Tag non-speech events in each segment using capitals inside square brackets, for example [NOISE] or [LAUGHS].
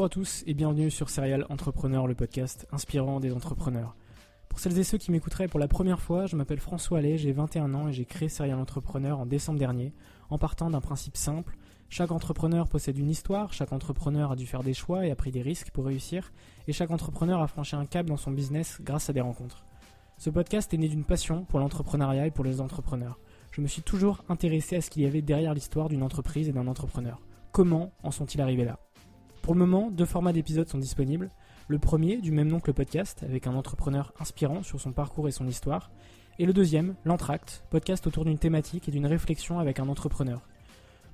Bonjour à tous et bienvenue sur Serial Entrepreneur, le podcast inspirant des entrepreneurs. Pour celles et ceux qui m'écouteraient pour la première fois, je m'appelle François Allais, j'ai 21 ans et j'ai créé Serial Entrepreneur en décembre dernier en partant d'un principe simple. Chaque entrepreneur possède une histoire, chaque entrepreneur a dû faire des choix et a pris des risques pour réussir, et chaque entrepreneur a franchi un cap dans son business grâce à des rencontres. Ce podcast est né d'une passion pour l'entrepreneuriat et pour les entrepreneurs. Je me suis toujours intéressé à ce qu'il y avait derrière l'histoire d'une entreprise et d'un entrepreneur. Comment en sont-ils arrivés là? Pour le moment, deux formats d'épisodes sont disponibles. Le premier, du même nom que le podcast, avec un entrepreneur inspirant sur son parcours et son histoire. Et le deuxième, l'Entracte, podcast autour d'une thématique et d'une réflexion avec un entrepreneur.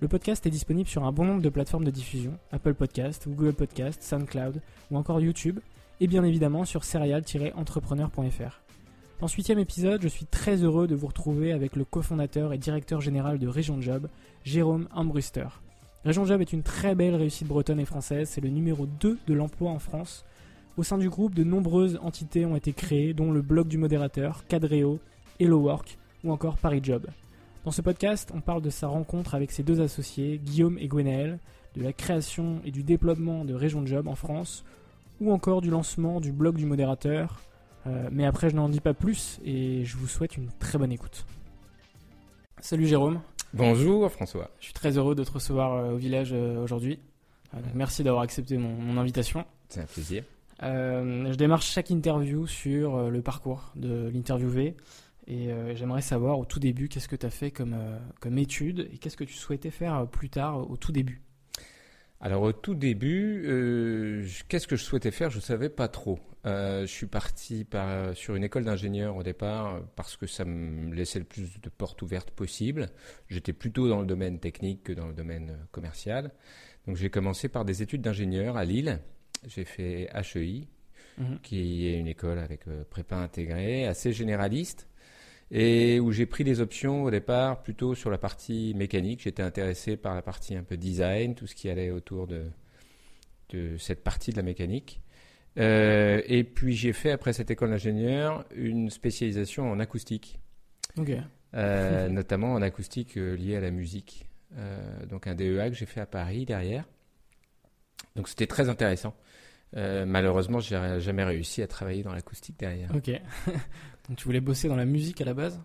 Le podcast est disponible sur un bon nombre de plateformes de diffusion, Apple Podcast, Google Podcast, SoundCloud ou encore YouTube, et bien évidemment sur serial-entrepreneur.fr. Dans ce huitième épisode, je suis très heureux de vous retrouver avec le cofondateur et directeur général de Région Job, Jérôme Ambruster. Région Job est une très belle réussite bretonne et française, c'est le numéro 2 de l'emploi en France. Au sein du groupe, de nombreuses entités ont été créées, dont le blog du modérateur, Cadreo, Hello Work ou encore Paris Job. Dans ce podcast, on parle de sa rencontre avec ses deux associés, Guillaume et Gwenaël, de la création et du déploiement de Région Job en France, ou encore du lancement du blog du modérateur. Euh, mais après, je n'en dis pas plus et je vous souhaite une très bonne écoute. Salut Jérôme. Bonjour François. Je suis très heureux de te recevoir euh, au village euh, aujourd'hui. Euh, merci d'avoir accepté mon, invitation. C'est un plaisir. je démarre chaque interview sur le parcours de l'interviewé. Et j'aimerais savoir au tout début qu'est-ce que tu as fait comme, comme étude et qu'est-ce que tu souhaitais faire plus tard au tout début? Alors au tout début, euh, qu'est-ce que je souhaitais faire? Je ne savais pas trop. Euh, je suis parti par, sur une école d'ingénieur au départ parce que ça me laissait le plus de portes ouvertes possible. J'étais plutôt dans le domaine technique que dans le domaine commercial. Donc j'ai commencé par des études d'ingénieur à Lille. J'ai fait HEI, mhm. qui est une école avec euh, prépa intégrée, assez généraliste et où j'ai pris des options au départ plutôt sur la partie mécanique. J'étais intéressé par la partie un peu design, tout ce qui allait autour de, de cette partie de la mécanique. Euh, et puis j'ai fait après cette école d'ingénieur une spécialisation en acoustique, euh, [LAUGHS] notamment en acoustique euh, liée à la musique. donc un DEA que j'ai fait à Paris derrière. Donc c'était très intéressant. malheureusement, j'ai jamais réussi à travailler dans l'acoustique derrière. Ok. Donc tu voulais bosser dans la musique à la base?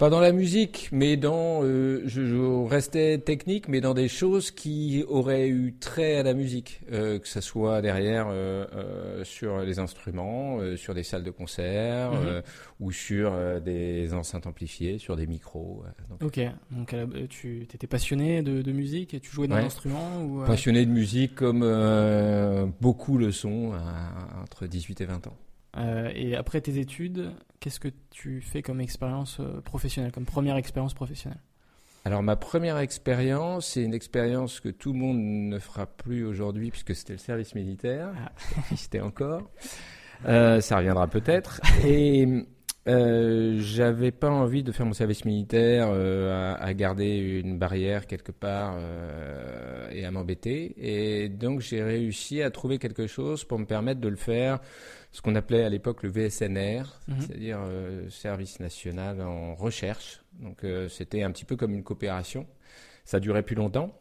Pas dans la musique, mais dans, euh, je, restais technique, mais dans des choses qui auraient eu trait à la musique, euh, que ce soit derrière euh, sur les instruments, sur des salles de concert, mhm. ou sur des enceintes amplifiées, sur des micros. Ok, donc tu étais passionné de, musique et tu jouais d'un instrument ou, Passionné de musique comme beaucoup le sont entre 18 et 20 ans. Euh, et après tes études, qu'est-ce que tu fais comme expérience euh, professionnelle, comme première expérience professionnelle? Alors ma première expérience, c'est une expérience que tout le monde ne fera plus aujourd'hui puisque c'était le service militaire, ah. [LAUGHS] c'était encore. Euh, ça reviendra peut-être. Et euh, j'avais pas envie de faire mon service militaire, euh, à, à, garder une barrière quelque part euh, et à m'embêter. Et donc j'ai réussi à trouver quelque chose pour me permettre de le faire, ce qu'on appelait à l'époque le VSNR, Mhm. c'est-à-dire Service national en recherche. Donc c'était un petit peu comme une coopération. Ça durait plus longtemps.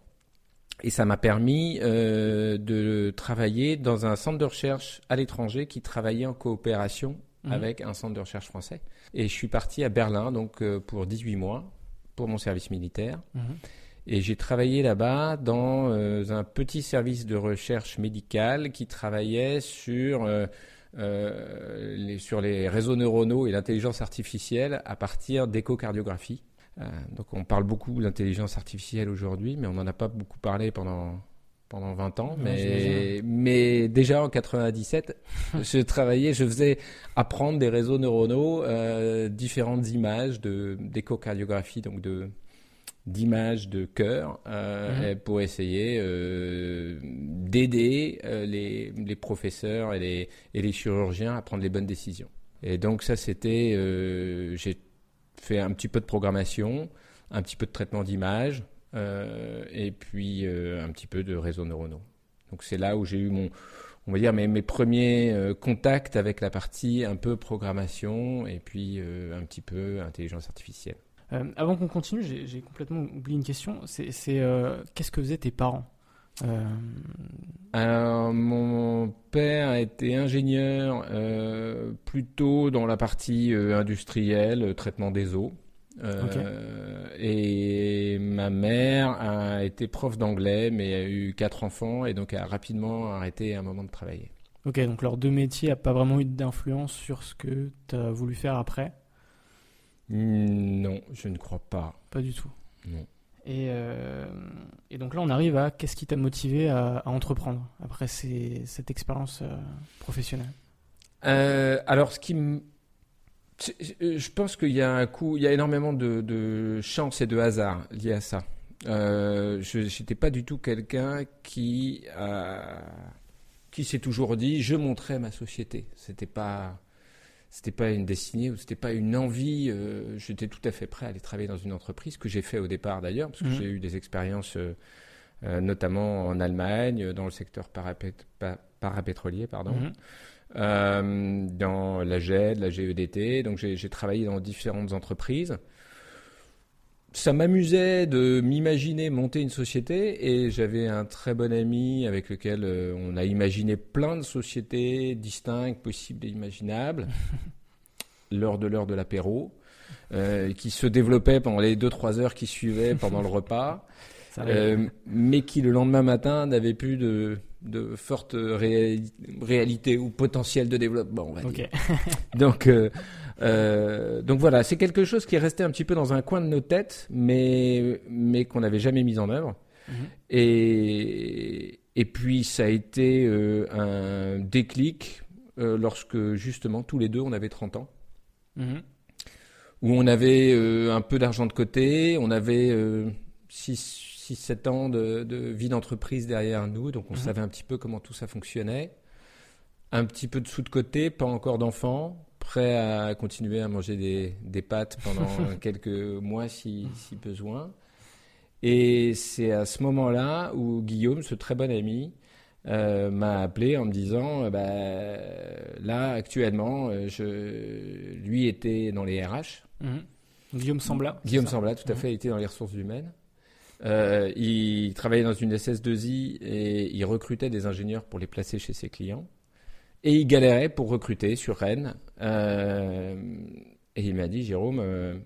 Et ça m'a permis euh, de travailler dans un centre de recherche à l'étranger qui travaillait en coopération Mhm. avec un centre de recherche français. Et je suis parti à Berlin donc euh, pour 18 mois pour mon service militaire. Mhm. Et j'ai travaillé là-bas dans euh, un petit service de recherche médicale qui travaillait sur, euh, euh, les, sur les réseaux neuronaux et l'intelligence artificielle à partir d'échocardiographie. Donc on parle beaucoup de l'intelligence artificielle aujourd'hui, mais on n'en a pas beaucoup parlé pendant, pendant 20 ans. Mais, mais déjà en 97, je travaillais, je faisais apprendre des réseaux neuronaux euh, différentes images de- d'échocardiographie, donc de d'images de cœur euh, Mhm. pour essayer euh, d'aider les, les professeurs et les, et les chirurgiens à prendre les bonnes décisions. Et donc ça c'était, j'ai fait un petit peu de programmation, un petit peu de traitement d'images et puis euh, un petit peu de réseaux neuronaux. Donc c'est là où j'ai eu mon, on va dire mes, mes premiers euh, contacts avec la partie un peu programmation et puis euh, un petit peu intelligence artificielle. Euh, avant qu'on continue, j'ai complètement oublié une question. C'est euh, qu'est-ce que faisaient tes parents? Euh, Alors, mon père était ingénieur euh, plutôt dans la partie euh, industrielle, euh, traitement des eaux. Euh, Et ma mère a été prof d'anglais, mais a eu quatre enfants et donc a rapidement arrêté à un moment de travailler. Ok, donc leurs deux métiers n'ont pas vraiment eu d'influence sur ce que tu as voulu faire après? Non, je ne crois pas. Pas du tout. Non. Et, euh, et donc là, on arrive à qu'est-ce qui t'a motivé à, à entreprendre après ces- cette expérience euh, professionnelle? Alors, ce qui me... c'est- Je pense qu'il y a un coup, il y a énormément de, de chance et de hasard liés à ça. Euh, je n'étais pas du tout quelqu'un qui a- qui s'est toujours dit je montrais ma société. C'était pas c'était pas une destinée ou c'était pas une envie. euh, J'étais tout à fait prêt à aller travailler dans une entreprise que j'ai fait au départ d'ailleurs parce que Mhm. j'ai eu des expériences euh, euh, notamment en Allemagne euh, dans le secteur parapét- pa- parapétrolier pardon Mhm. Euh, dans la GED, la GEDT. Donc j'ai travaillé dans différentes entreprises. Ça m'amusait de m'imaginer monter une société et j'avais un très bon ami avec lequel euh, on a imaginé plein de sociétés distinctes, possibles et imaginables, [LAUGHS] lors de l'heure de l'apéro, euh, qui se développaient pendant les 2-3 heures qui suivaient pendant le repas. [LAUGHS] Euh, mais qui le lendemain matin n'avait plus de, de forte réali- réalité ou potentiel de développement, on va ok. dire. Donc, euh, euh, donc voilà, c'est quelque chose qui est resté un petit peu dans un coin de nos têtes, mais, mais qu'on n'avait jamais mis en œuvre. Mhm. Et, et puis ça a été euh, un déclic lorsque justement tous les deux on avait 30 ans Mhm. où on avait un peu d'argent de côté, on avait 6-7 ans de, de vie d'entreprise derrière nous, donc on Mhm. savait un petit peu comment tout ça fonctionnait. Un petit peu de sous de côté, pas encore d'enfants, prêt à continuer à manger des, des pâtes pendant [LAUGHS] quelques mois si, si besoin. Et c'est à ce moment-là où Guillaume, ce très bon ami, euh, m'a appelé en me disant euh, bah, là actuellement euh, je lui était dans les RH Mhm. Guillaume Sambla. Guillaume Sambla tout à Mhm. fait était dans les ressources humaines Euh, il travaillait dans une SS2I et il recrutait des ingénieurs pour les placer chez ses clients et il galérait pour recruter sur Rennes Euh, et il m'a dit Jérôme euh,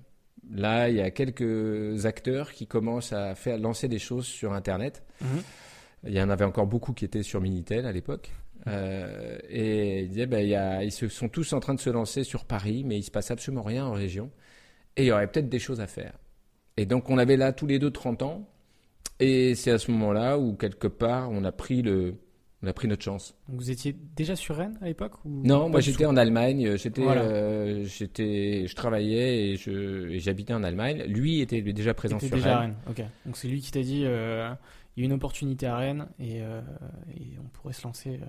là il y a quelques acteurs qui commencent à faire lancer des choses sur internet Mhm. il y en avait encore beaucoup qui étaient sur Minitel à l'époque. Euh, et il disait, ben, il y a, ils se sont tous en train de se lancer sur Paris, mais il se passe absolument rien en région. Et il y aurait peut-être des choses à faire. Et donc on avait là tous les deux 30 ans. Et c'est à ce moment-là où quelque part on a pris le, on a pris notre chance. Donc vous étiez déjà sur Rennes à l'époque Non, moi j'étais en Allemagne. J'étais, Voilà. euh, j'étais, je travaillais et je, et j'habitais en Allemagne. Lui était déjà présent T'étais sur déjà à Rennes. Rennes. Ok. Donc c'est lui qui t'a dit euh, il y a une opportunité à Rennes et, euh, et on pourrait se lancer. euh.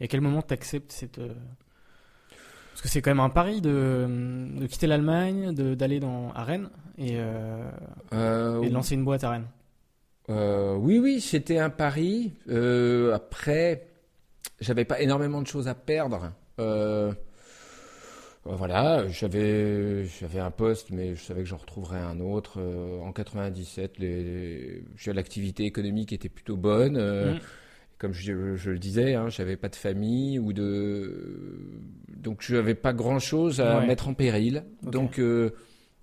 Et à quel moment tu acceptes cette. euh, Parce que c'est quand même un pari de, de quitter l'Allemagne, d'aller dans à Rennes et, euh, Euh, et lancer une boîte à Rennes. Euh, oui, oui, c'était un pari. Après, j'avais pas énormément de choses à perdre. Voilà, j'avais j'avais un poste, mais je savais que j'en retrouverais un autre. Euh, en 97, les, j'ai- l'activité économique était plutôt bonne. Euh, Mhm. Comme je, je le disais, hein, j'avais pas de famille ou de donc je n'avais pas grand chose à Ouais. mettre en péril. Donc euh,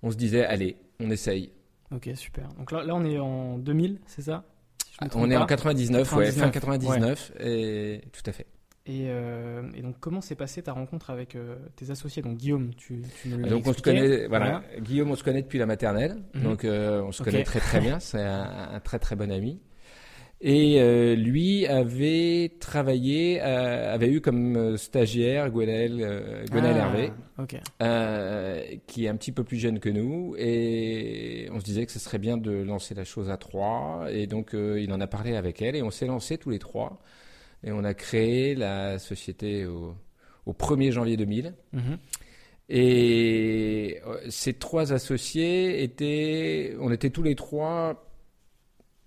on se disait, allez, on essaye. Ok, super. Donc là, là on est en 2000, c'est ça? Si trompe On est en pas. 99, ouais, fin 99, 99, et tout à fait. Et, euh, et donc, comment s'est passée ta rencontre avec euh, tes associés? Donc, Guillaume, tu, tu l'as Donc on se connaît, voilà, Guillaume, on se connaît depuis la maternelle, Mhm. donc euh, on se connaît très très bien, [LAUGHS] c'est un, un très très bon ami. Et euh, lui avait travaillé, euh, avait eu comme euh, stagiaire Gwenaël, euh, Gwenaël Ah, Hervé, qui est un petit peu plus jeune que nous, et on se disait que ce serait bien de lancer la chose à trois, et donc il en a parlé avec elle, et on s'est lancé tous les trois, et on a créé la société au, au 1er janvier 2000. Mhm. Et ces trois associés étaient, on était tous les trois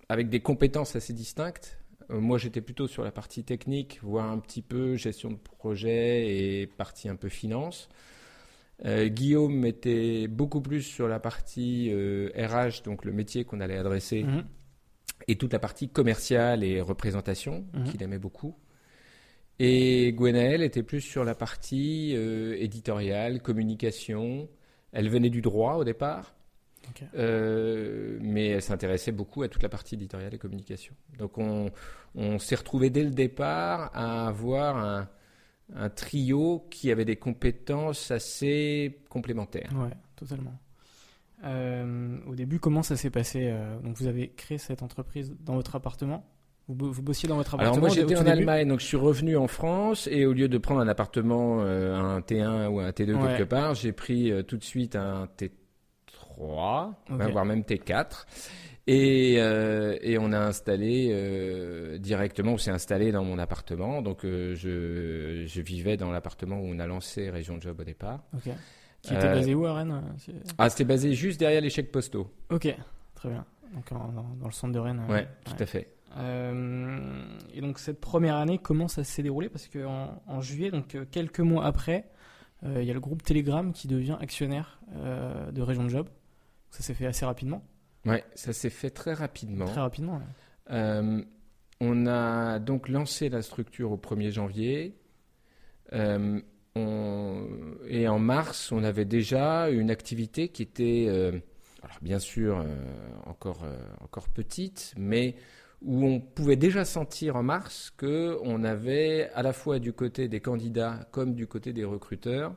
avec des compétences assez distinctes. Euh, Moi, j'étais plutôt sur la partie technique, voire un petit peu gestion de projet et partie un peu finance. Euh, Guillaume était beaucoup plus sur la partie euh, RH, donc le métier qu'on allait adresser, Mhm. et toute la partie commerciale et représentation, Mhm. qu'il aimait beaucoup. Et Gwenaëlle était plus sur la partie euh, éditoriale, communication. Elle venait du droit au départ, Euh, mais elle s'intéressait beaucoup à toute la partie éditoriale et communication. Donc on, on s'est retrouvé dès le départ à avoir un, un trio qui avait des compétences assez complémentaires. Ouais, totalement. Euh, au début, comment ça s'est passé euh, Donc, vous avez créé cette entreprise dans votre appartement? Vous, bo- vous bossiez dans votre appartement Alors moi j'étais en Allemagne, donc je suis revenu en France et au lieu de prendre un appartement, euh, un T1 ou un T2 Ouais. quelque part, j'ai pris euh, tout de suite un T3, Ok. voire même T4. Et, euh, et on a installé euh, directement, on s'est installé dans mon appartement. Donc euh, je, je vivais dans l'appartement où on a lancé Région Job au départ. Ok. Qui était basé où à Rennes c'est- Ah, c'était basé juste derrière les chèques postaux. Ok, très bien. Donc, en- dans, dans le centre de Rennes. euh, Ouais, tout à fait. Et donc cette première année, comment ça s'est déroulé? Parce qu'en en juillet, donc quelques mois après, il y a le groupe Telegram qui devient actionnaire de Région de Job. Ça s'est fait assez rapidement, Ouais, ça s'est fait très rapidement. très rapidement. ouais. Euh, on a donc lancé la structure au 1er janvier. Euh, on- et en mars, on avait déjà une activité qui était, euh, alors bien sûr, encore, encore petite, mais où on pouvait déjà sentir en mars que on avait à la fois du côté des candidats comme du côté des recruteurs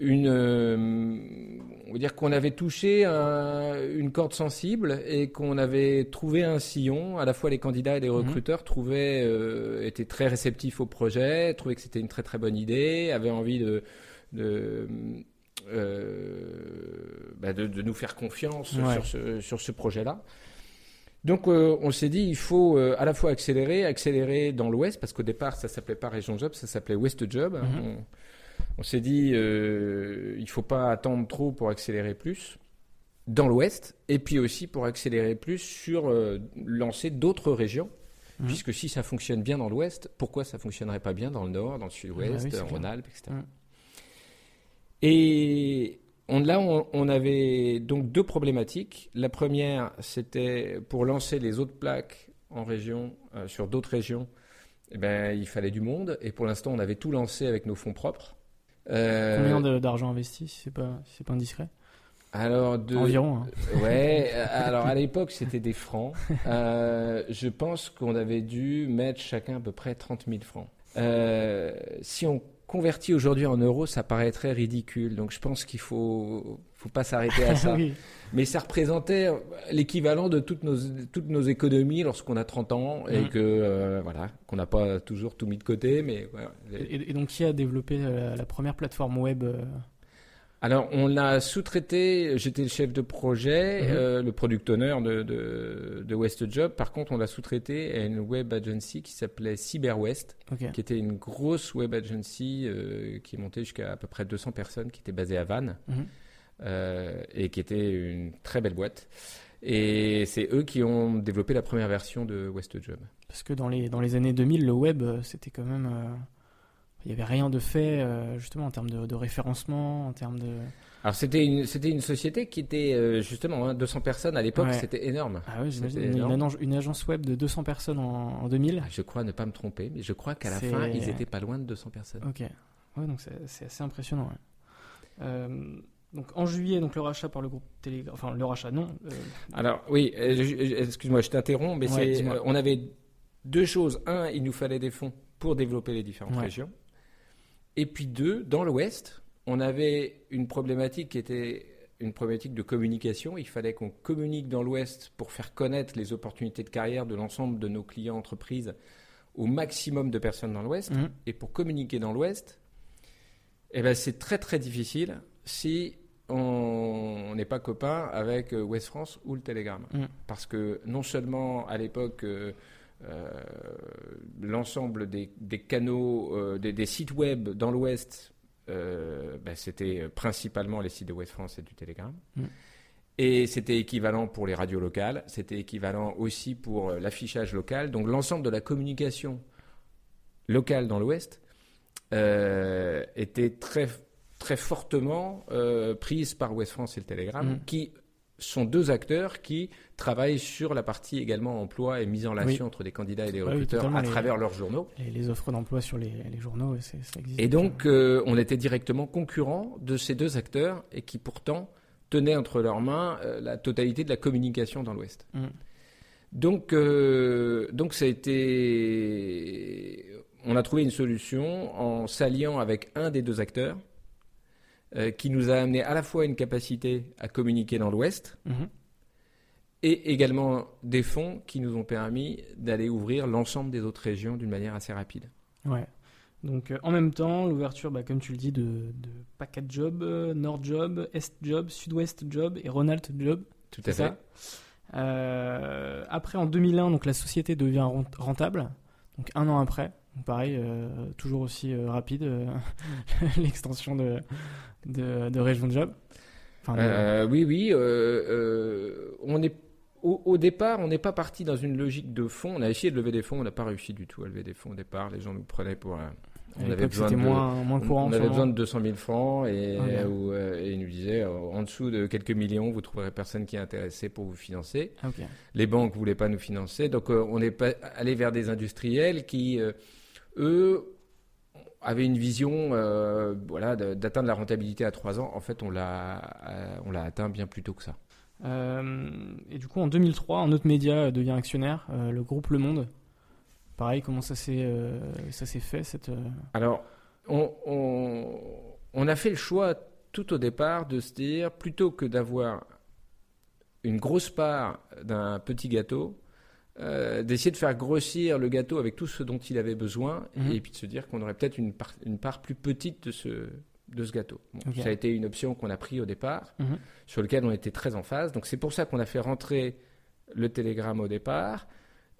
une, euh, on va dire qu'on avait touché un- une corde sensible et qu'on avait trouvé un sillon. À la fois les candidats et les Mhm. recruteurs trouvaient, euh, étaient très réceptifs au projet, trouvaient que c'était une très très bonne idée, avaient envie de, de, euh, bah, de, de nous faire confiance Ouais. sur ce, sur ce projet-là. Donc euh, on s'est dit il faut euh, à la fois accélérer, accélérer dans l'Ouest parce qu'au départ ça s'appelait pas Région Job, ça s'appelait West Job. Mhm. On s'est dit, euh, il faut pas attendre trop pour accélérer plus dans l'Ouest, et puis aussi pour accélérer plus sur euh, lancer d'autres régions, Mhm. puisque si ça fonctionne bien dans l'Ouest, pourquoi ça fonctionnerait pas bien dans le Nord, dans le Sud-Ouest, Ah oui, en. Rhône-Alpes, etc. Et on, là, on, on avait donc deux problématiques. La première, c'était pour lancer les autres plaques en région, euh, sur d'autres régions, eh ben, il fallait du monde, et pour l'instant, on avait tout lancé avec nos fonds propres. Euh, Combien d'argent investi, si c'est pas, c'est pas indiscret? Alors, de, Environ. hein. [LAUGHS] Ouais, [LAUGHS] euh, alors à l'époque c'était des francs. [LAUGHS] Euh, je pense qu'on avait dû mettre chacun à peu près 30 000 francs. Euh, si on convertit aujourd'hui en euros, ça paraîtrait ridicule. Donc je pense qu'il faut, faut pas s'arrêter à [LAUGHS] ça. Oui. Mais ça représentait l'équivalent de toutes nos, toutes nos économies lorsqu'on a 30 ans et Mhm. que euh, voilà, qu'on n'a pas toujours tout mis de côté. Mais. Et, et donc qui a développé euh, la, la première plateforme web euh, Alors, on l'a sous-traité. J'étais le chef de projet, Mhm. euh, le product owner de, de, de West Job. Par contre, on l'a sous-traité à une web agency qui s'appelait CyberWest, Ok. qui était une grosse web agency euh, qui est montée jusqu'à à peu près 200 personnes, qui était basée à Vannes Mhm. Euh, et qui était une très belle boîte. Et c'est eux qui ont développé la première version de West Job. Parce que dans les, dans les années 2000, le web, euh, c'était quand même. euh, Il n'y avait rien de fait, euh, justement, en termes de, de référencement, en termes de. Alors c'était une c'était une société qui était euh, justement hein, 200 personnes à l'époque, Ouais. c'était énorme. Ah oui, j'imagine. Une, une agence- web de 200 personnes en, en 2000. Ah, Je crois ne pas me tromper, mais je crois qu'à la fin ils étaient pas loin de 200 personnes. Ok. Ouais, donc c'est c'est assez impressionnant. ouais. Donc en juillet, donc le rachat par le groupe Telegram. Enfin, le rachat, non. euh, Alors oui, euh, excuse-moi, je t'interromps, mais Ouais, euh, on avait deux choses. Un, il nous fallait des fonds pour développer les différentes Ouais. régions. Et puis deux, dans l'Ouest, on avait une problématique qui était une problématique de communication. Il fallait qu'on communique dans l'Ouest pour faire connaître les opportunités de carrière de l'ensemble de nos clients entreprises au maximum de personnes dans l'Ouest. mhm. Et pour communiquer dans l'Ouest, eh ben, c'est très très difficile si on n'est pas copain avec euh, Ouest France ou le Telegram. Mm. Parce que non seulement à l'époque, euh, euh, l'ensemble des, des canaux, euh, des, des sites web dans l'Ouest, ben, c'était principalement les sites de Ouest France et du Telegram. Mm. Et c'était équivalent pour les radios locales, c'était équivalent aussi pour l'affichage local. Donc l'ensemble de la communication locale dans l'Ouest était très, très fortement euh, prise par Ouest France et le Telegram, Mhm. qui sont deux acteurs qui travaillent sur la partie également emploi et mise en relation entre des candidats et des oui, recruteurs à les- travers leurs journaux. les, les offres d'emploi sur les, les journaux, ça existe. Et donc, euh, on était directement concurrents de ces deux acteurs et qui pourtant tenaient entre leurs mains euh, la totalité de la communication dans l'Ouest. Mhm. Donc, euh, donc ça a été. On a trouvé une solution en s'alliant avec un des deux acteurs euh, qui nous a amené à la fois une capacité à communiquer dans l'Ouest Mhm. et également des fonds qui nous ont permis d'aller ouvrir l'ensemble des autres régions d'une manière assez rapide. Ouais. Donc euh, en même temps, l'ouverture, bah, comme tu le dis, de, de Job, euh, Nord Job, Est Job, Sud-Ouest Job et Ronald Job. Tout à fait. Euh, après, en 2001, donc la société devient rent- rentable. Donc un an après, pareil, euh, toujours aussi euh, rapide euh, [LAUGHS] l'extension de, de, de Région Job. Enfin, de- Euh, oui, oui. euh, euh, on est au, au départ, on n'est pas parti dans une logique de fonds. On a essayé de lever des fonds, on n'a pas réussi du tout à lever des fonds au départ. Les gens nous prenaient pour On avait besoin de. moins, moins on- courant. on avait besoin de 200 000 francs et, euh, et ils nous disaient en dessous de quelques millions, vous trouverez personne qui est intéressé pour vous financer. Ah. Les banques voulaient pas nous financer, donc on est allé vers des industriels qui, eux, avaient une vision, euh, voilà, d'atteindre la rentabilité à trois ans. En fait, on l'a, euh, on l'a atteint bien plus tôt que ça. Euh, et du coup, en 2003, un autre média devient actionnaire, euh, le groupe Le Monde. Pareil, comment ça s'est ça s'est fait cette Alors, on, on- on a fait le choix tout au départ de se dire, plutôt que d'avoir une grosse part d'un petit gâteau, euh, d'essayer de faire grossir le gâteau avec tout ce dont il avait besoin, Mhm. et puis de se dire qu'on aurait peut-être une, part- une part plus petite de ce, de ce gâteau. Bon. Ça a été une option qu'on a prise au départ, Mhm. sur lequel on était très en phase. Donc c'est pour ça qu'on a fait rentrer le télégramme au départ,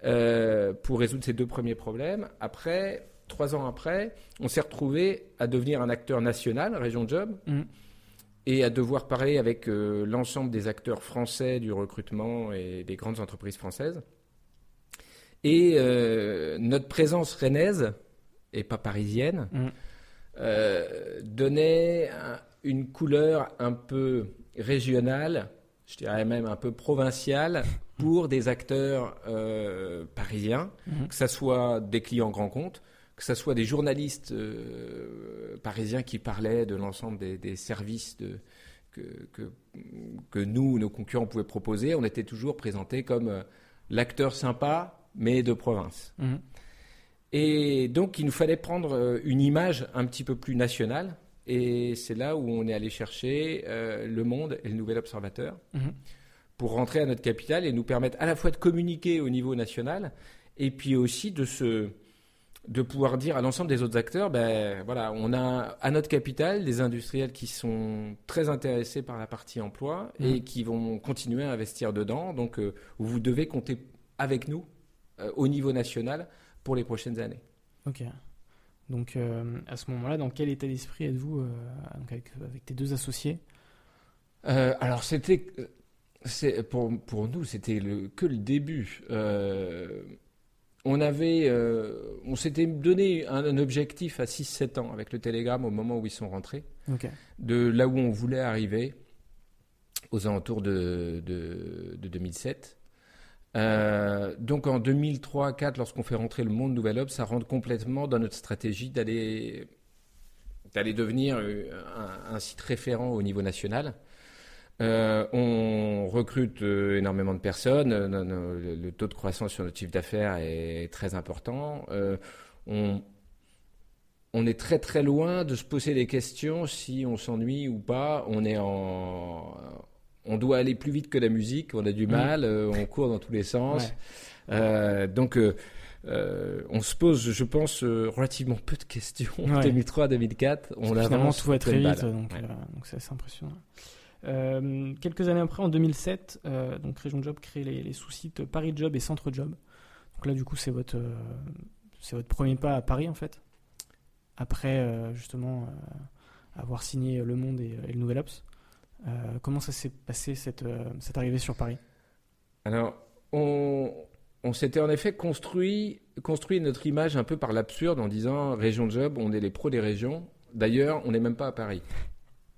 euh, pour résoudre ces deux premiers problèmes. Après, trois ans après, on s'est retrouvé à devenir un acteur national, Région Job, Mhm. et à devoir parler avec euh, l'ensemble des acteurs français du recrutement et des grandes entreprises françaises. Et euh, notre présence rennaise, et pas parisienne, Mhm. euh, donnait un- une couleur un peu régionale, je dirais même un peu provinciale, pour des acteurs euh, parisiens, Mhm. que ce soit des clients grands comptes, que ce soit des journalistes euh, parisiens qui parlaient de l'ensemble des, des services de, que, que, que nous, nos concurrents, pouvaient proposer. On était toujours présentés comme l'acteur sympa, mais de province. Mhm. Et donc, il nous fallait prendre euh, une image un petit peu plus nationale. Et c'est là où on est allé chercher euh, Le Monde et le Nouvel Observateur Mhm. pour rentrer à notre capitale et nous permettre à la fois de communiquer au niveau national et puis aussi de se, de pouvoir dire à l'ensemble des autres acteurs, ben voilà, on a à notre capital des industriels qui sont très intéressés par la partie emploi et Mhm. qui vont continuer à investir dedans. Donc, euh, vous devez compter avec nous euh, au niveau national pour les prochaines années. Ok. Donc euh, à ce moment-là, dans quel état d'esprit êtes-vous euh, avec, avec tes deux associés? Alors c'était, pour pour nous c'était le que le début. On avait, on s'était donné un, un objectif à 6-7 ans avec le Télégramme au moment où ils sont rentrés, de là où on voulait arriver aux alentours de, de, de 2007. Euh, donc en 2003-2004, lorsqu'on fait rentrer le monde Nouvel Hub, ça rentre complètement dans notre stratégie d'aller devenir euh, un, site référent au niveau national. Euh, on recrute énormément de personnes. le, taux de croissance sur notre chiffre d'affaires est très important. On, on est très très loin de se poser des questions si on s'ennuie ou pas. On est en, on doit aller plus vite que la musique. On a du Mm. mal. euh, on court dans tous les sens. Ouais. Euh, donc, euh, on se pose, je pense, euh, relativement peu de questions. Ouais. 2003-2004, on que Finalement, tout va très vite, donc Ouais. euh, c'est assez impressionnant. Quelques années après, en 2007, euh, donc Région Job crée les, les sous-sites Paris Job et Centre Job. Donc là, du coup, c'est votre, c'est votre premier pas à Paris, en fait. Après, justement, avoir signé Le Monde et, et le Nouvel Ops. Euh, comment ça s'est passé, cette, euh, cette arrivée sur Paris? Alors, on, on s'était en effet construit, construit notre image un peu par l'absurde en disant région de job, on est les pros des régions. D'ailleurs, on n'est même pas à Paris.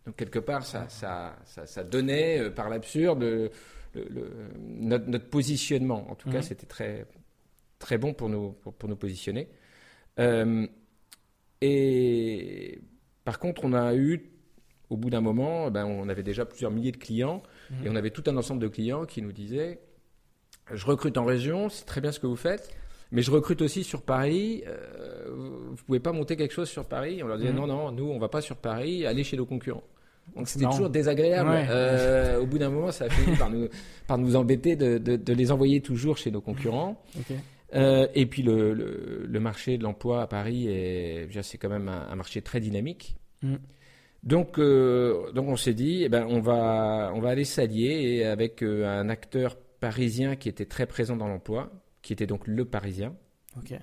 Donc, quelque part, ça, ça, ça, ça donnait euh, par l'absurde le- le- le- notre, notre positionnement. En tout cas, Mhm. c'était très, très bon pour nous, pour, pour nous positionner. Euh, et par contre, on a eu, au bout d'un moment, ben, on avait déjà plusieurs milliers de clients. Mhm. Et on avait tout un ensemble de clients qui nous disaient Je recrute en région, c'est très bien ce que vous faites, mais je recrute aussi sur Paris. euh, vous pouvez pas monter quelque chose sur Paris On leur disait Mhm. Non, non, nous, on va pas sur Paris, allez chez nos concurrents. Donc c'était toujours désagréable. Ouais. Euh, au bout d'un moment, ça a fini par nous, par nous embêter de, de- de les envoyer toujours chez nos concurrents. Euh, et puis le, le- le marché de l'emploi à Paris, c'est quand même un, un marché très dynamique. Mm. Donc, euh, donc on s'est dit, eh ben, on va, on va aller s'allier avec euh, un acteur parisien qui était très présent dans l'emploi, qui était donc le Parisien. Ok.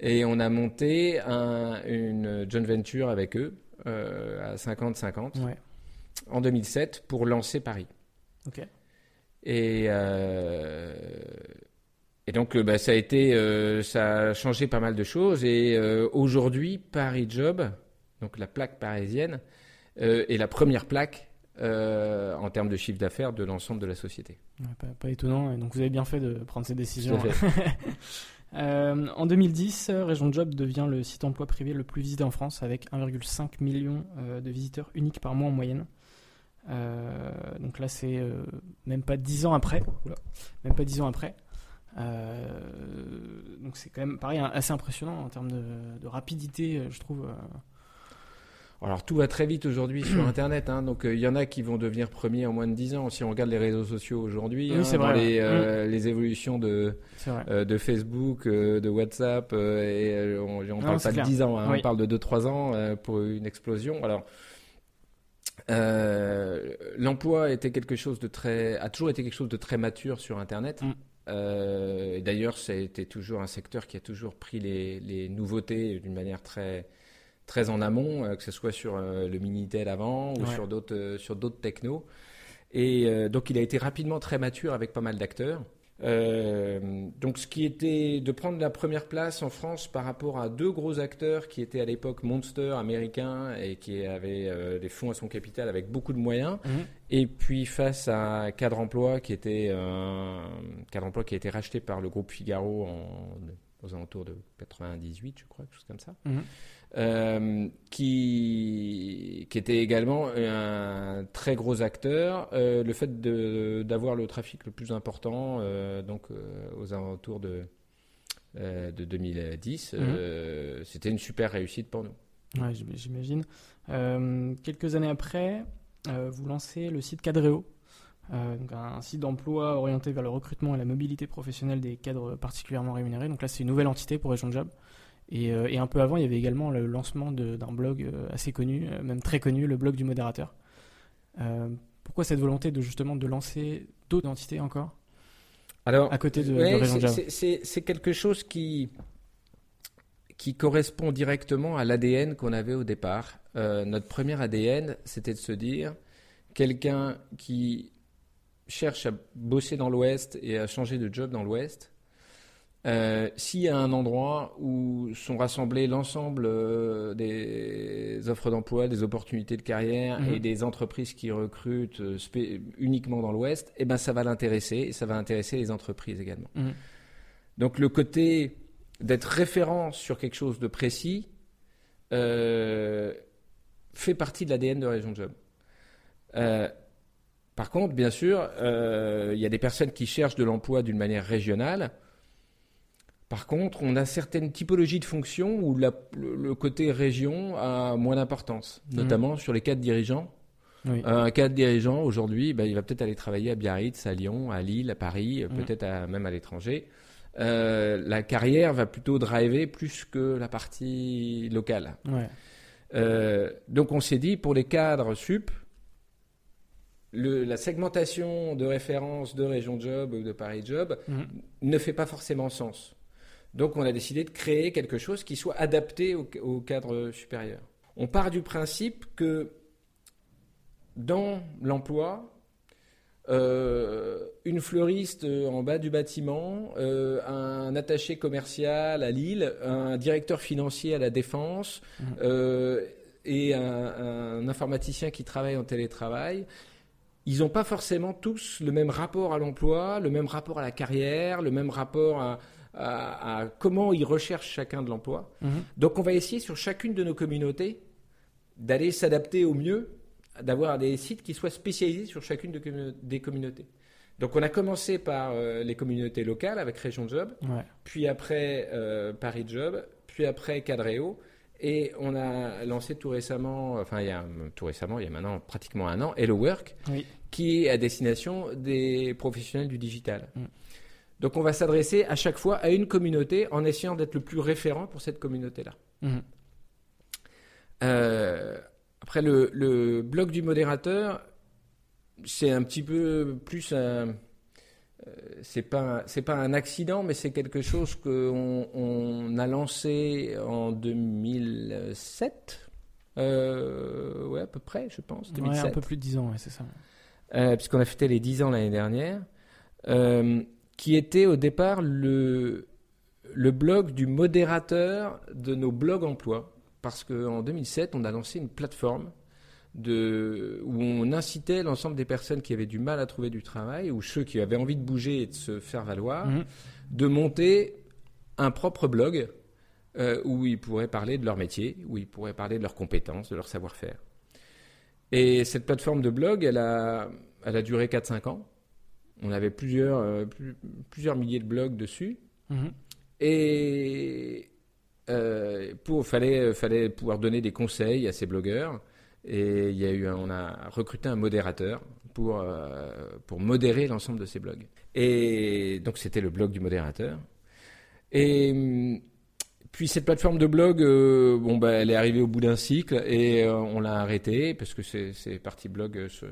Et on a monté un- une joint venture avec eux euh, à 50-50 Ouais. en 2007 pour lancer Paris. Ok. Et, euh, et donc, bah, ça a été, euh, ça a changé pas mal de choses. Et aujourd'hui, Paris Job, donc la plaque parisienne, est la première plaque euh, en termes de chiffre d'affaires de l'ensemble de la société. Ouais, pas, pas étonnant. Et donc vous avez bien fait de prendre ces décisions. [LAUGHS] Euh, en 2010, euh, Région Job devient le site emploi privé le plus visité en France avec 1,5 million euh, de visiteurs uniques par mois en moyenne. Euh, donc là, c'est euh, même pas 10 ans après. Oula. même pas 10 ans après. Euh, donc c'est quand même pareil, hein, assez impressionnant en termes de, de rapidité, euh, je trouve. Alors tout va très vite aujourd'hui sur [CLEARS THROAT] Internet, hein, donc euh, il y en a qui vont devenir premiers en moins de 10 ans. Si on regarde les réseaux sociaux aujourd'hui, Oui, hein, dans les, euh, les évolutions de, euh, de Facebook, de WhatsApp, et on ne parle pas clair. de 10 ans, hein, Oui. on parle de 2-3 ans pour une explosion. Alors, l'emploi était quelque chose de très, a toujours été quelque chose de très mature sur Internet. Mm. Et D'ailleurs, été toujours un secteur qui a toujours pris les, les nouveautés d'une manière très, très en amont, euh, que ce soit sur euh, le Minitel avant ou Ouais. sur d'autres euh, sur d'autres technos. Et euh, donc, il a été rapidement très mature avec pas mal d'acteurs. Euh, donc, ce qui était de prendre la première place en France par rapport à deux gros acteurs qui étaient à l'époque Monster américain et qui avaient euh, des fonds à son capital avec beaucoup de moyens, Mhm. et puis face à Cadre Emploi qui était un Cadre Emploi qui a été racheté par le groupe Figaro en, aux alentours de 98, je crois, quelque chose comme ça Mhm. Euh, qui, qui était également un très gros acteur. Euh, le fait d'avoir le trafic le plus important, euh, donc aux alentours de, euh, de 2010, Mhm. c'était une super réussite pour nous. Ouais, j'im- j'imagine. Quelques années après, vous lancez le site Cadréo, euh, donc un site d'emploi orienté vers le recrutement et la mobilité professionnelle des cadres particulièrement rémunérés. Donc là, c'est une nouvelle entité pour Région Job. Et, euh, et un peu avant, il y avait également le lancement d'un blog euh, assez connu, euh, même très connu, le blog du modérateur. Euh, pourquoi cette volonté de justement de lancer d'autres entités encore Alors, à côté de, de Ouais, Région c'est- quelque chose qui qui correspond directement à l'ADN qu'on avait au départ. Euh, notre premier ADN, c'était de se dire quelqu'un qui cherche à bosser dans l'Ouest et à changer de job dans l'Ouest. Euh, S'il y a un endroit où sont rassemblés l'ensemble euh, des offres d'emploi, des opportunités de carrière Mhm. et des entreprises qui recrutent euh, uniquement dans l'Ouest, eh ben ça va l'intéresser et ça va intéresser les entreprises également. Mhm. Donc le côté d'être référent sur quelque chose de précis euh, fait partie de l'ADN de Région Job. Par contre, bien sûr, il y a des personnes qui cherchent de l'emploi d'une manière régionale. Par contre, on a certaines typologies de fonctions où la- le, le côté région a moins d'importance, Mhm. notamment sur les cadres dirigeants. Oui. Euh, Un cadre dirigeant, aujourd'hui, ben, il va peut-être aller travailler à Biarritz, à Lyon, à Lille, à Paris, euh, Mhm. peut-être même à l'étranger. Euh, la carrière va plutôt driver plus que la partie locale. Ouais. Euh, donc on s'est dit, pour les cadres sup, le- la segmentation de référence de Région Job ou de Paris Job Mhm. ne fait pas forcément sens. Donc on a décidé de créer quelque chose qui soit adapté au, au cadre supérieur. On part du principe que dans l'emploi, euh, une fleuriste en bas du bâtiment, euh, un attaché commercial à Lille, un directeur financier à la Défense euh, et un, un informaticien qui travaille en télétravail, ils n'ont pas forcément tous le même rapport à l'emploi, le même rapport à la carrière, le même rapport à, à- à comment ils recherchent chacun de l'emploi. Mhm. Donc on va essayer sur chacune de nos communautés d'aller s'adapter au mieux, d'avoir des sites qui soient spécialisés sur chacune de des communautés. Donc on a commencé par euh, les communautés locales avec Région Job, Ouais. puis après euh, Paris Job, puis après Cadréo. Et on a lancé tout récemment, enfin il y a tout récemment, il y a maintenant pratiquement un an, Hello Work, Oui. qui est à destination des professionnels du digital. Mm. Donc on va s'adresser à chaque fois à une communauté en essayant d'être le plus référent pour cette communauté-là. Mhm. Euh, après, le, le blog du modérateur, c'est un petit peu plus un. euh, C'est pas, c'est pas un accident, mais c'est quelque chose qu'on on a lancé en 2007. Euh, ouais, à peu près, je pense. Ouais, 2007. un peu plus de 10 ans, ouais, c'est ça. Puisqu'on a fêté les 10 ans l'année dernière, euh, qui était au départ le, le blog du modérateur de nos blogs emploi. Parce qu'en 2007, on a lancé une plateforme de, où on incitait l'ensemble des personnes qui avaient du mal à trouver du travail, ou ceux qui avaient envie de bouger et de se faire valoir, Mhm. de monter un propre blog euh, où ils pourraient parler de leur métier, où ils pourraient parler de leurs compétences, de leur savoir-faire. Et cette plateforme de blog, elle a, elle a duré 4-5 ans. On avait plusieurs, euh, plus- plusieurs milliers de blogs dessus. Mhm. Et euh, pour fallait fallait pouvoir donner des conseils à ces blogueurs. Et il y a eu on a recruté un modérateur pour euh, pour modérer l'ensemble de ces blogs. Et donc c'était le blog du modérateur. Et hum, puis cette plateforme de blog, euh, bon bah elle est arrivée au bout d'un cycle et euh, on l'a arrêtée parce que ces, ces parties blog euh, sont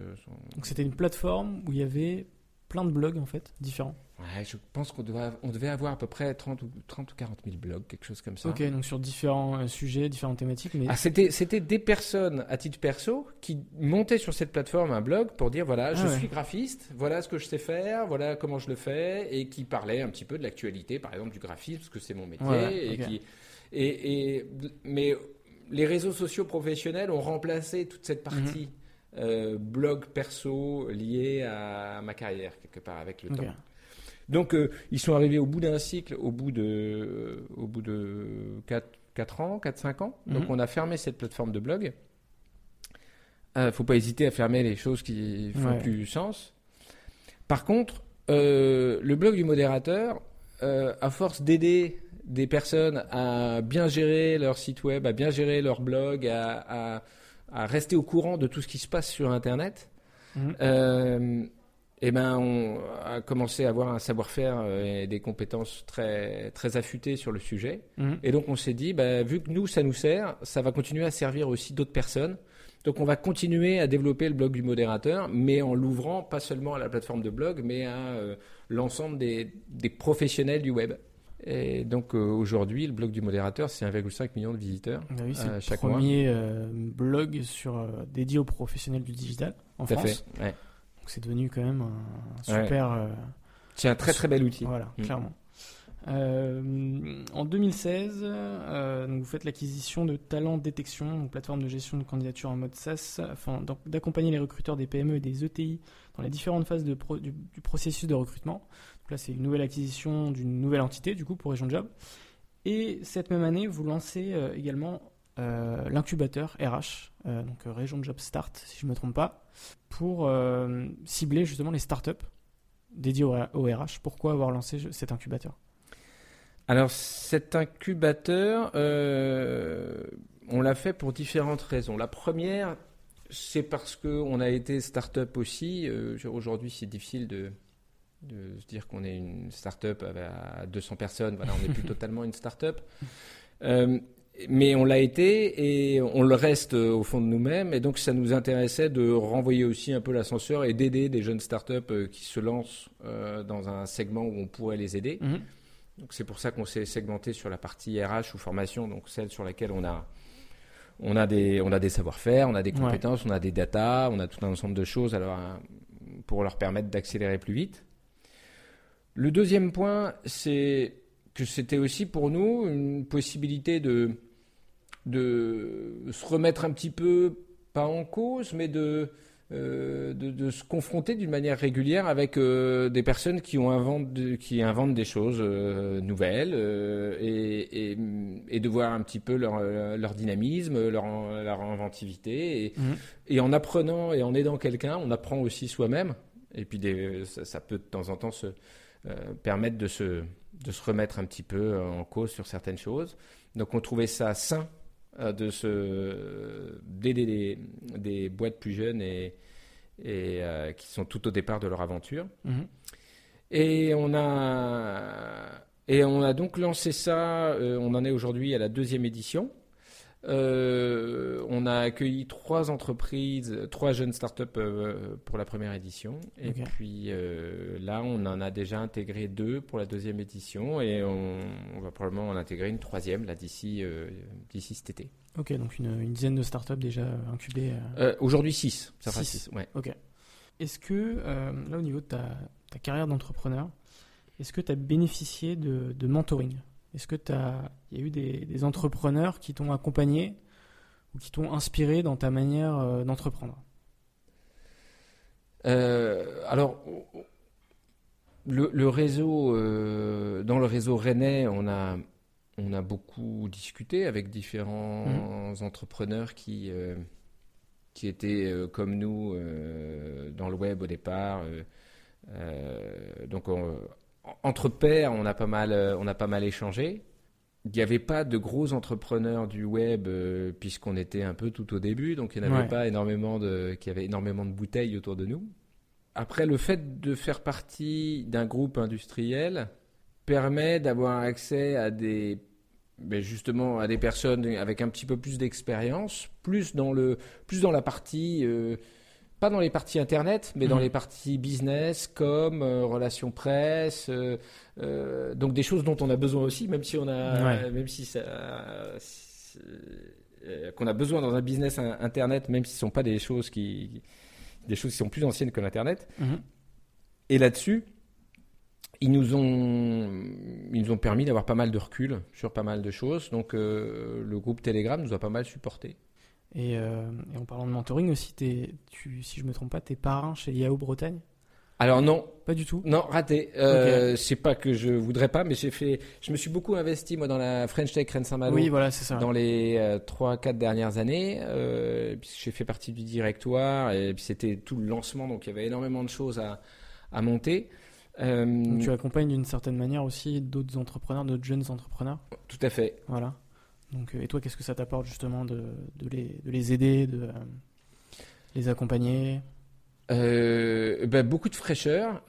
Donc c'était une plateforme où il y avait plein de blogs en fait, différents. Ouais, je pense qu'on devait, on devait avoir à peu près 30 ou, 30 ou 40 000 blogs, quelque chose comme ça. Ok, donc sur différents euh, sujets, différentes thématiques, mais Ah, c'était, c'était des personnes à titre perso qui montaient sur cette plateforme un blog pour dire voilà, je Ah ouais. suis graphiste, voilà ce que je sais faire, voilà comment je le fais, et qui parlaient un petit peu de l'actualité, par exemple du graphisme, parce que c'est mon métier. Ouais, et qui, et, et- mais les réseaux sociaux professionnels ont remplacé toute cette partie Mhm. Euh, blog perso liée à ma carrière, quelque part, avec le temps. Donc, euh, ils sont arrivés au bout d'un cycle, au bout de, euh, au bout de 4, ans, 4-5 ans. Donc, Mhm. on a fermé cette plateforme de blog. Euh, faut pas hésiter à fermer les choses qui font Ouais. plus sens. Par contre, le blog du modérateur, à force d'aider des personnes à bien gérer leur site web, à bien gérer leur blog, à, à- à rester au courant de tout ce qui se passe sur Internet, Mhm. euh, eh ben, on a commencé à avoir un savoir-faire euh, et des compétences très, très affûtées sur le sujet. Mhm. Et donc, on s'est dit, bah, vu que nous, ça nous sert, ça va continuer à servir aussi d'autres personnes. Donc, on va continuer à développer le blog du modérateur, mais en l'ouvrant pas seulement à la plateforme de blog, mais à euh, l'ensemble des, des professionnels du web. Et donc, euh, aujourd'hui, le blog du modérateur, c'est 1,5 million de visiteurs. Ah oui, c'est Euh, le chaque mois. premier euh, blog sur, dédié aux professionnels du digital en Tout France. fait. Ouais. Donc c'est devenu quand même un, super. C'est un très très bel outil. Voilà, Mm. clairement. Euh, en 2016, euh, donc vous faites l'acquisition de Talent Détection, une plateforme de gestion de candidature en mode SaaS, afin d'accompagner les recruteurs des PME et des ETI dans les différentes phases de pro- du, du processus de recrutement. Donc là, c'est une nouvelle acquisition d'une nouvelle entité, du coup, pour Région Job. Et cette même année, vous lancez euh, également euh, l'incubateur RH, euh, donc Région Job Start, si je ne me trompe pas, pour cibler justement les startups dédiées au, au RH. Pourquoi avoir lancé cet incubateur? Alors cet incubateur, on l'a fait pour différentes raisons. La première, c'est parce qu'on a été start-up aussi. Aujourd'hui, c'est difficile de, de se dire qu'on est une start-up à 200 personnes. Voilà, on n'est plus [LAUGHS] totalement une start-up. Euh, mais on l'a été et on le reste au fond de nous-mêmes. Et donc, ça nous intéressait de renvoyer aussi un peu l'ascenseur et d'aider des jeunes startups euh, qui se lancent euh, dans un segment où on pourrait les aider. Mhm. Donc c'est pour ça qu'on s'est segmenté sur la partie RH ou formation, donc celle sur laquelle on a on a des on a des savoir-faire, on a des Ouais. compétences, on a des datas, on a tout un ensemble de choses alors pour leur permettre d'accélérer plus vite. Le deuxième point, c'est que c'était aussi pour nous une possibilité de de se remettre un petit peu pas en cause, mais de euh, de, de se confronter d'une manière régulière avec euh, des personnes qui, ont inventent, qui inventent des choses euh, nouvelles et, et, et de voir un petit peu leur, leur dynamisme, leur, leur inventivité. Et, Mhm. et en apprenant et en aidant quelqu'un, on apprend aussi soi-même. Et puis des, ça, ça peut de temps en temps se euh, permettre de se, de se remettre un petit peu en cause sur certaines choses. Donc on trouvait ça sain euh, de se d'aider des, des boîtes plus jeunes et, et euh, qui sont tout au départ de leur aventure. Mhm. Et on a et on a donc lancé ça. euh, on en est aujourd'hui à la deuxième édition. Euh, on a accueilli trois entreprises, trois jeunes startups euh, pour la première édition. Et puis euh, là, on en a déjà intégré deux pour la deuxième édition et on, on va probablement en intégrer une troisième là d'ici euh, d'ici cet été. Ok, donc une, une dizaine de startups déjà incubées. aujourd'hui 6. Ça fera Six. 6. Ouais. Ok. Est-ce que, euh, là, au niveau de ta, ta carrière d'entrepreneur, est-ce que tu as bénéficié de, de mentoring? Est-ce que tu as. Il y a eu des, des entrepreneurs qui t'ont accompagné ou qui t'ont inspiré dans ta manière euh, d'entreprendre? Euh, alors, le, le réseau, euh, dans le réseau rennais, on a, on a beaucoup discuté avec différents entrepreneurs qui, euh, qui étaient euh, comme nous euh, dans le web au départ. donc, on- entre pairs, on a pas mal, on a pas mal échangé. Il n'y avait pas de gros entrepreneurs du web euh, puisqu'on était un peu tout au début, donc il n'y avait Ouais. pas énormément de, qui avait énormément de bouteilles autour de nous. Après, le fait de faire partie d'un groupe industriel permet d'avoir accès à des, ben justement, à des personnes avec un petit peu plus d'expérience, plus dans le, plus dans la partie, euh, pas dans les parties internet, mais dans Mhm. les parties business, comme euh, relations presse, euh, euh, donc des choses dont on a besoin aussi, même si on a, Ouais. même si ça, euh, qu'on a besoin dans un business in- internet, même si ce sont pas des choses qui, des choses qui sont plus anciennes que l'internet. Mhm. Et là-dessus, ils nous ont, ils nous ont permis d'avoir pas mal de recul sur pas mal de choses. Donc le groupe Telegram nous a pas mal supporté. Et, euh, et en parlant de mentoring aussi, tu, si je me trompe pas, t'es parrain chez Yahoo Bretagne? Alors non, Pas du tout? Non, raté. Euh, C'est pas que je voudrais pas, mais j'ai fait, je me suis beaucoup investi moi dans la French Tech Rennes Saint-Malo. Oui, voilà, c'est ça. dans les euh, trois, quatre dernières années, euh, puisque j'ai fait partie du directoire et puis c'était tout le lancement, donc il y avait énormément de choses à, à monter. Euh, Donc tu accompagnes d'une certaine manière aussi d'autres entrepreneurs, d'autres jeunes entrepreneurs? Tout à fait. Voilà. Donc, euh, et toi, qu'est-ce que ça t'apporte justement de, de, les, de les aider, de euh, les accompagner? Ben, Beaucoup de fraîcheur.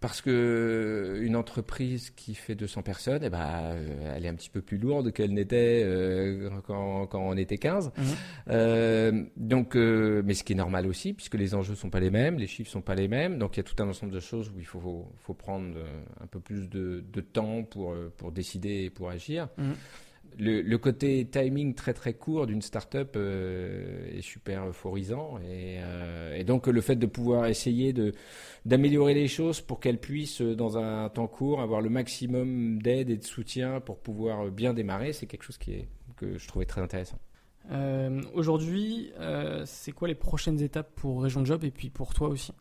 Parce que une entreprise qui fait 200 personnes, eh ben, elle est un petit peu plus lourde qu'elle n'était quand, quand, on était 15. Mhm. donc, mais ce qui est normal aussi, puisque les enjeux sont pas les mêmes, les chiffres sont pas les mêmes. Donc, il y a tout un ensemble de choses où il faut, faut, prendre un peu plus de, de, temps pour, pour décider et pour agir. Mhm le, côté timing très très court d'une startup euh, est super euphorisant euh, et, donc le fait de pouvoir essayer d'améliorer les choses pour qu'elle puisse dans un temps court avoir le maximum d'aide et de soutien pour pouvoir bien démarrer, c'est quelque chose qui est que je trouvais très intéressant. Euh, aujourd'hui, c'est quoi les prochaines étapes pour Région Job et puis pour toi aussi?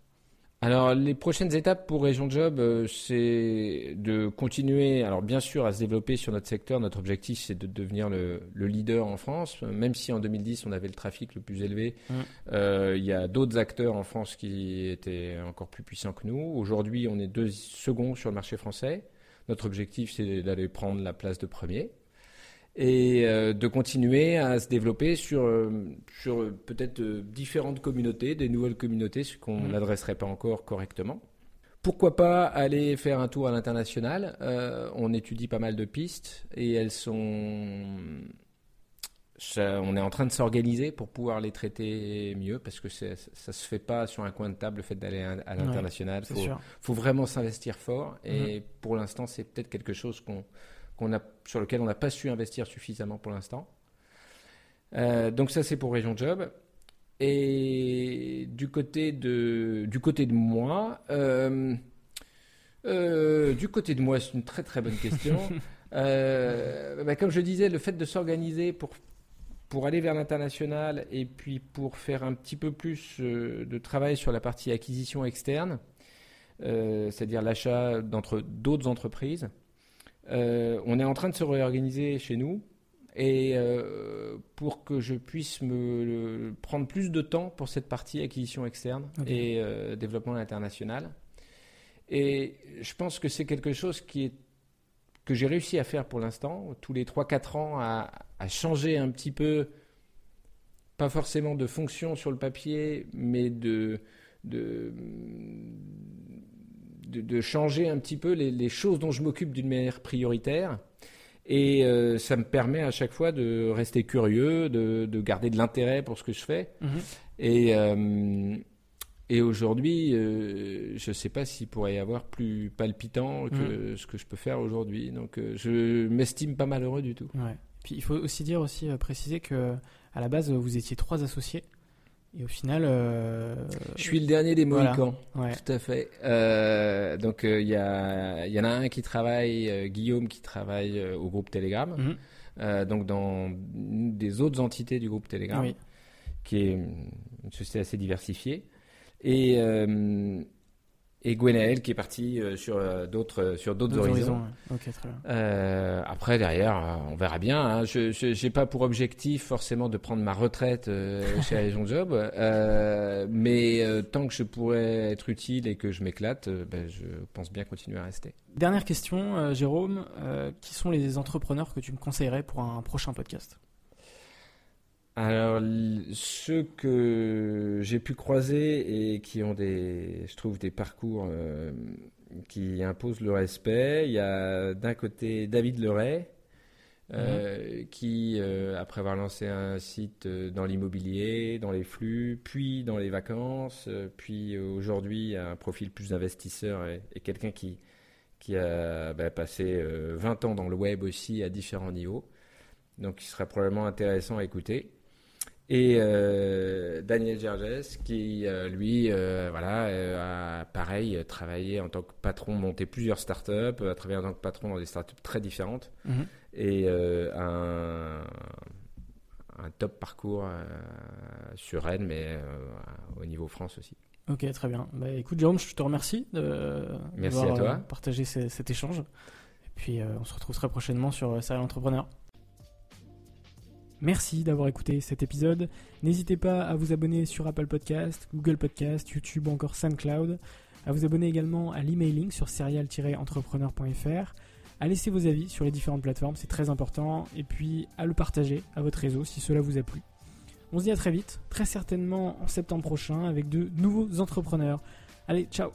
Alors, les prochaines étapes pour Région Job, euh, c'est de continuer, alors bien sûr, à se développer sur notre secteur. Notre objectif, c'est de devenir le, leader en France. Même si en 2010, on avait le trafic le plus élevé, mmh. euh, il y a d'autres acteurs en France qui étaient encore plus puissants que nous. Aujourd'hui, on est deux seconds sur le marché français. Notre objectif, c'est d'aller prendre la place de premier et euh, de continuer à se développer sur, euh, sur peut-être euh, différentes communautés, des nouvelles communautés, ce qu'on mmh. n'adresserait pas encore correctement. Pourquoi pas aller faire un tour à l'international On étudie pas mal de pistes et elles sont. on est en train de s'organiser pour pouvoir les traiter mieux parce que ça ne se fait pas sur un coin de table le fait d'aller à, l'international. Il faut, vraiment s'investir fort et mmh. pour l'instant, c'est peut-être quelque chose qu'on sur lequel on n'a pas su investir suffisamment pour l'instant. Euh, donc ça, c'est pour Région Job. Et du côté de, du côté de moi, euh, euh, du côté de moi, c'est une très très bonne question. [LAUGHS] Bah, comme je disais, le fait de s'organiser pour, pour aller vers l'international et puis pour faire un petit peu plus de travail sur la partie acquisition externe, c'est-à-dire l'achat d'entre d'autres entreprises, on est en train de se réorganiser chez nous et euh, pour que je puisse me prendre plus de temps pour cette partie acquisition externe et euh, développement international. Et je pense que c'est quelque chose qui est que j'ai réussi à faire pour l'instant, tous les 3-4 ans, à, changer un petit peu, pas forcément de fonction sur le papier, mais de, de, de, changer un petit peu les, choses dont je m'occupe d'une manière prioritaire. Et euh, ça me permet à chaque fois de rester curieux, de, garder de l'intérêt pour ce que je fais. Mhm. Et, euh, et aujourd'hui, euh, je ne sais pas s'il pourrait y avoir plus palpitant que mhm. ce que je peux faire aujourd'hui. Donc je m'estime pas malheureux du tout. Puis il faut aussi dire, aussi préciser que à la base, vous étiez trois associés. Et au final. Euh, je suis le dernier des Mohicans. Tout à fait. Euh, donc, euh, il y, y, en a un qui travaille, Guillaume, qui travaille au groupe Telegram. Mhm. donc, dans des autres entités du groupe Telegram, qui est une société assez diversifiée. Et et Gwenaël qui est parti euh, sur euh, d'autres sur d'autres horizons. Euh, après derrière, on verra bien. Hein. Je n'ai pas pour objectif forcément de prendre ma retraite chez Agent [LAUGHS] Job, mais tant que je pourrais être utile et que je m'éclate, ben, je pense bien continuer à rester. Dernière question, Jérôme, qui sont les entrepreneurs que tu me conseillerais pour un prochain podcast? Alors, ceux que j'ai pu croiser et qui ont des, je trouve, des parcours euh, qui imposent le respect, il y a d'un côté David Leray, euh, mhm. qui, euh, après avoir lancé un site dans l'immobilier, dans les flux, puis dans les vacances, puis aujourd'hui a un profil plus investisseur et, quelqu'un qui, qui a bah, passé 20 ans dans le web aussi à différents niveaux. Donc, il serait probablement intéressant à écouter et euh, Daniel Gerges qui euh, lui euh, voilà a pareil travaillé en tant que patron monté plusieurs startups a travaillé en tant que patron dans des startups très différentes mhm. et un, un top parcours sur Rennes mais au niveau France aussi. Ok très bien. Bah, écoute Jérôme je te remercie de Merci à toi. partager cet échange et puis on se retrouve très prochainement sur Serial Entrepreneur. Merci d'avoir écouté cet épisode. N'hésitez pas à vous abonner sur Apple Podcast, Google Podcast, YouTube ou encore SoundCloud. À vous abonner également à l'emailing sur serial-entrepreneur.fr. À laisser vos avis sur les différentes plateformes, c'est très important. Et puis à le partager à votre réseau si cela vous a plu. On se dit à très vite, très certainement en septembre prochain, avec de nouveaux entrepreneurs. Allez, ciao